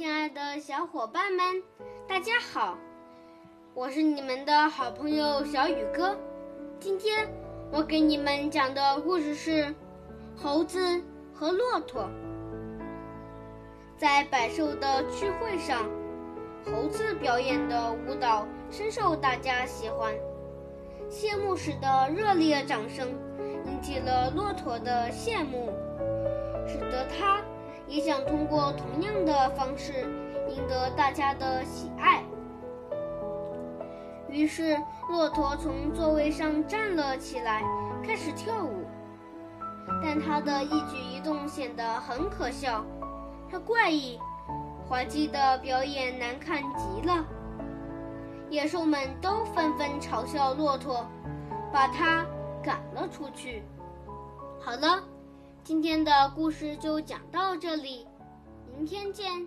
亲爱的小伙伴们，大家好！我是你们的好朋友小雨哥。今天我给你们讲的故事是《猴子和骆驼》。在百兽的聚会上，猴子表演的舞蹈深受大家喜欢，谢幕时的热烈掌声引起了骆驼的羡慕，使得他。也想通过同样的方式赢得大家的喜爱。于是，骆驼从座位上站了起来，开始跳舞。但他的一举一动显得很可笑，他怪异、滑稽的表演难看极了。野兽们都纷纷嘲笑骆驼，把他赶了出去。好了。今天的故事就讲到这里，明天见。